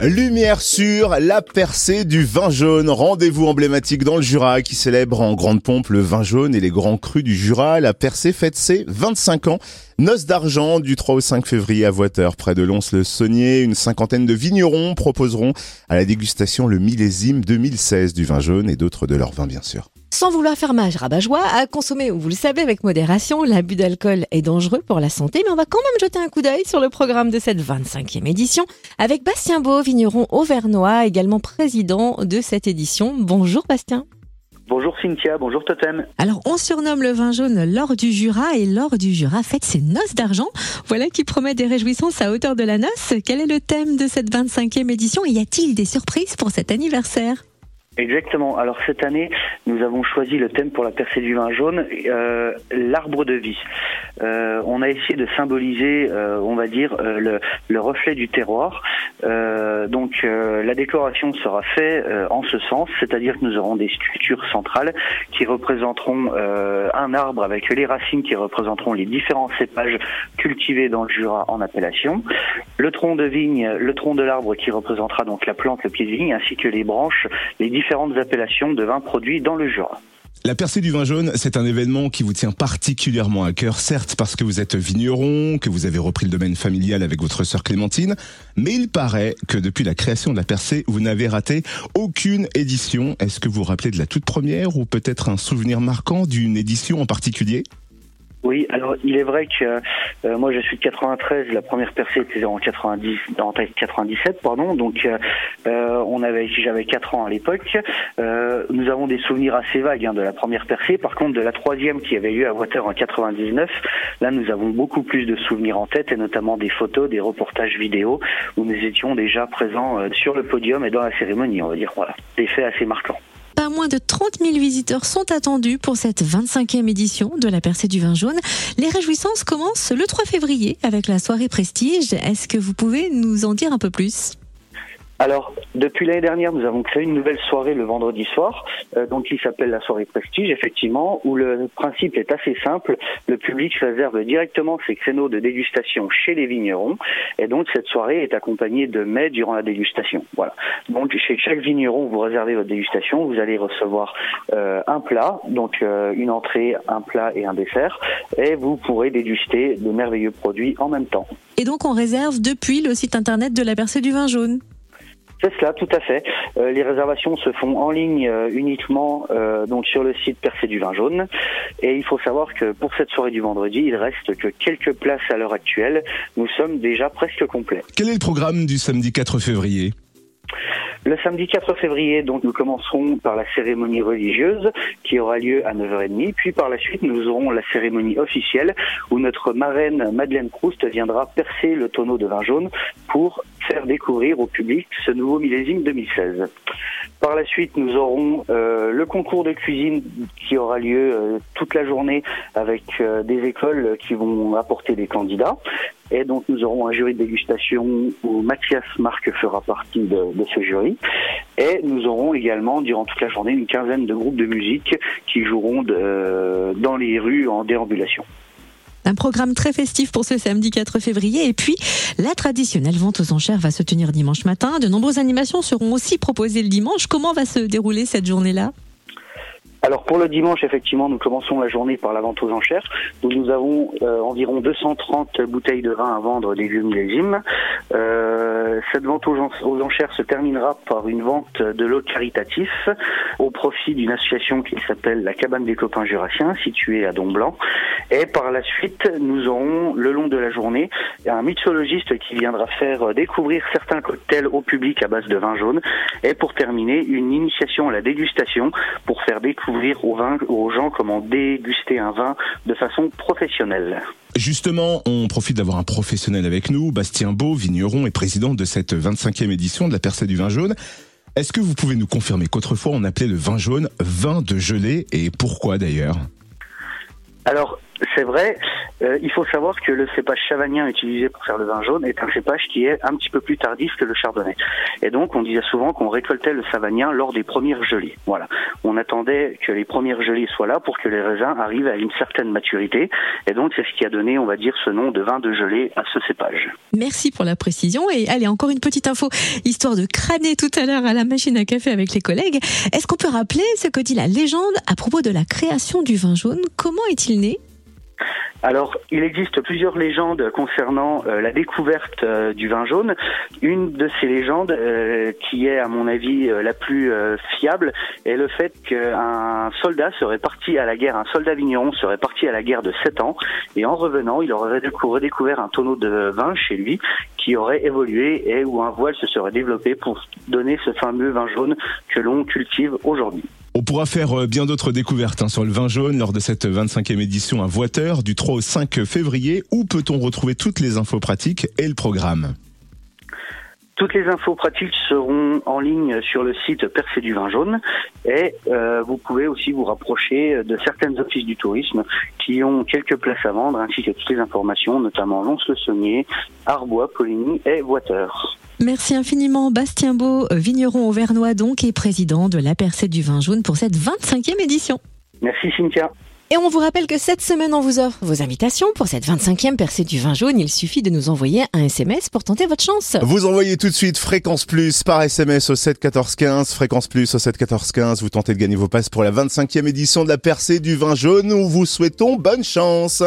Lumière sur la percée du vin jaune. Rendez-vous emblématique dans le Jura qui célèbre en grande pompe le vin jaune et les grands crus du Jura. La percée fête ses 25 ans. Noce d'argent du 3 au 5 février à Voiteur, près de Lons-le-Saunier. Une cinquantaine de vignerons proposeront à la dégustation le millésime 2016 du vin jaune et d'autres de leurs vins bien sûr. Sans vouloir faire mage rabat-joie, à consommer, vous le savez, avec modération, l'abus d'alcool est dangereux pour la santé, mais on va quand même jeter un coup d'œil sur le programme de cette 25e édition avec Bastien Beau, vigneron auvergnat, également président de cette édition. Bonjour Bastien. Bonjour Cynthia, bonjour Totem. Alors on surnomme le vin jaune l'or du Jura et l'or du Jura fête ses noces d'argent. Voilà qui promet des réjouissances à hauteur de la noce. Quel est le thème de cette 25e édition et y a-t-il des surprises pour cet anniversaire? Exactement. Alors cette année, nous avons choisi le thème pour la percée du vin jaune, euh, l'arbre de vie. Euh, on a essayé de symboliser, euh, on va dire, le, le, reflet du terroir. donc la décoration sera faite en ce sens, c'est-à-dire que nous aurons des structures centrales qui représenteront un arbre avec les racines qui représenteront les différents cépages cultivés dans le Jura en appellation, le tronc de vigne, le tronc de l'arbre qui représentera donc la plante, le pied de vigne, ainsi que les branches, les différents La percée du vin jaune, c'est un événement qui vous tient particulièrement à cœur, certes parce que vous êtes vigneron, que vous avez repris le domaine familial avec votre sœur Clémentine, mais il paraît que depuis la création de la percée, vous n'avez raté aucune édition. Est-ce que vous vous rappelez de la toute première ou peut-être un souvenir marquant d'une édition en particulier? Oui, alors il est vrai que euh, moi je suis de 93, la première percée était en 90, en 97, pardon, donc euh, euh, on avait, j'avais 4 ans à l'époque. nous avons des souvenirs assez vagues hein, de la première percée. Par contre, de la troisième qui avait lieu à Water en 99, là nous avons beaucoup plus de souvenirs en tête et notamment des photos, des reportages vidéo où nous étions déjà présents sur le podium et dans la cérémonie, on va dire. Voilà, des faits assez marquants. Moins de 30 000 visiteurs sont attendus pour cette 25e édition de la percée du vin jaune. Les réjouissances commencent le 3 février avec la soirée Prestige. Est-ce que vous pouvez nous en dire un peu plus? Alors, depuis l'année dernière, nous avons créé une nouvelle soirée le vendredi soir, euh, donc qui s'appelle la soirée Prestige, effectivement, où le principe est assez simple. Le public réserve directement ses créneaux de dégustation chez les vignerons, et donc cette soirée est accompagnée de mets durant la dégustation. Voilà. Donc, chez chaque vigneron, vous réservez votre dégustation, vous allez recevoir euh, un plat, donc euh, une entrée, un plat et un dessert, et vous pourrez déguster de merveilleux produits en même temps. Et donc, on réserve depuis le site internet de la Percée du vin jaune. C'est cela, tout à fait. Euh, les réservations se font en ligne euh, uniquement euh, donc sur le site Percé du vin jaune. Et il faut savoir que pour cette soirée du vendredi, il reste que quelques places à l'heure actuelle. Nous sommes déjà presque complets. Quel est le programme du samedi 4 février? Le samedi 4 février, donc, nous commencerons par la cérémonie religieuse qui aura lieu à 9h30. Puis par la suite, nous aurons la cérémonie officielle où notre marraine Madeleine Proust viendra percer le tonneau de vin jaune pour faire découvrir au public ce nouveau millésime 2016. Par la suite, nous aurons euh, le concours de cuisine qui aura lieu euh, toute la journée avec euh, des écoles qui vont apporter des candidats. Et donc nous aurons un jury de dégustation où Mathias Marc fera partie de, ce jury. Et nous aurons également durant toute la journée une quinzaine de groupes de musique qui joueront dans les rues en déambulation. Un programme très festif pour ce samedi 4 février. Et puis, la traditionnelle vente aux enchères va se tenir dimanche matin. De nombreuses animations seront aussi proposées le dimanche. Comment va se dérouler cette journée-là? Alors pour le dimanche, effectivement, nous commençons la journée par la vente aux enchères. Nous avons euh, environ 230 bouteilles de vin à vendre des vieux millésimes. Euh, cette vente aux, enchères se terminera par une vente de lots caritatifs au profit d'une association qui s'appelle la Cabane des copains jurassiens, située à Domblanc. Et par la suite, nous aurons le long de la journée un mixologiste qui viendra faire découvrir certains cocktails au public à base de vin jaune. Et pour terminer, une initiation à la dégustation pour faire découvrir vin, aux gens comment déguster un vin de façon professionnelle. Justement, on profite d'avoir un professionnel avec nous, Bastien Beau, vigneron et président de cette 25e édition de la Percée du vin jaune. Est-ce que vous pouvez nous confirmer qu'autrefois on appelait le vin jaune vin de gelée et pourquoi d'ailleurs? Alors, C'est vrai, euh, il faut savoir que le cépage chavanien utilisé pour faire le vin jaune est un cépage qui est un petit peu plus tardif que le chardonnay. Et donc on disait souvent qu'on récoltait le savagnin lors des premières gelées. Voilà. On attendait que les premières gelées soient là pour que les raisins arrivent à une certaine maturité. Et donc c'est ce qui a donné, on va dire, ce nom de vin de gelée à ce cépage. Merci pour la précision. Et allez, encore une petite info, histoire de crâner tout à l'heure à la machine à café avec les collègues. Est-ce qu'on peut rappeler ce que dit la légende à propos de la création du vin jaune? Comment est-il né? Alors, il existe plusieurs légendes concernant euh, la découverte euh, du vin jaune. Une de ces légendes, euh, qui est à mon avis la plus fiable, est le fait qu'un soldat serait parti à la guerre, un soldat vigneron serait parti à la guerre de 7 ans, et en revenant, il aurait redécouvert un tonneau de vin chez lui qui aurait évolué et où un voile se serait développé pour donner ce fameux vin jaune que l'on cultive aujourd'hui. On pourra faire euh, bien d'autres découvertes hein, sur le vin jaune lors de cette 25e édition à Voiteur du 3 au 5 février. Où peut-on retrouver toutes les infos pratiques et le programme toutes les infos pratiques seront en ligne sur le site Percé du vin jaune et euh, vous pouvez aussi vous rapprocher de certaines offices du tourisme qui ont quelques places à vendre ainsi que toutes les informations, notamment Lons-le-Saunier, Arbois, Poligny et Voiteur. Merci infiniment Bastien Beau, vigneron auvergnat donc et président de la Percée du vin jaune pour cette 25e édition. Merci Cynthia. Et on vous rappelle que cette semaine, on vous offre vos invitations pour cette 25e percée du vin jaune. Il suffit de nous envoyer un SMS pour tenter votre chance. Vous envoyez tout de suite Fréquence Plus par SMS au 7 14 15. Fréquence Plus au 7 14 15. Vous tentez de gagner vos passes pour la 25e édition de la percée du vin jaune. Nous vous souhaitons bonne chance.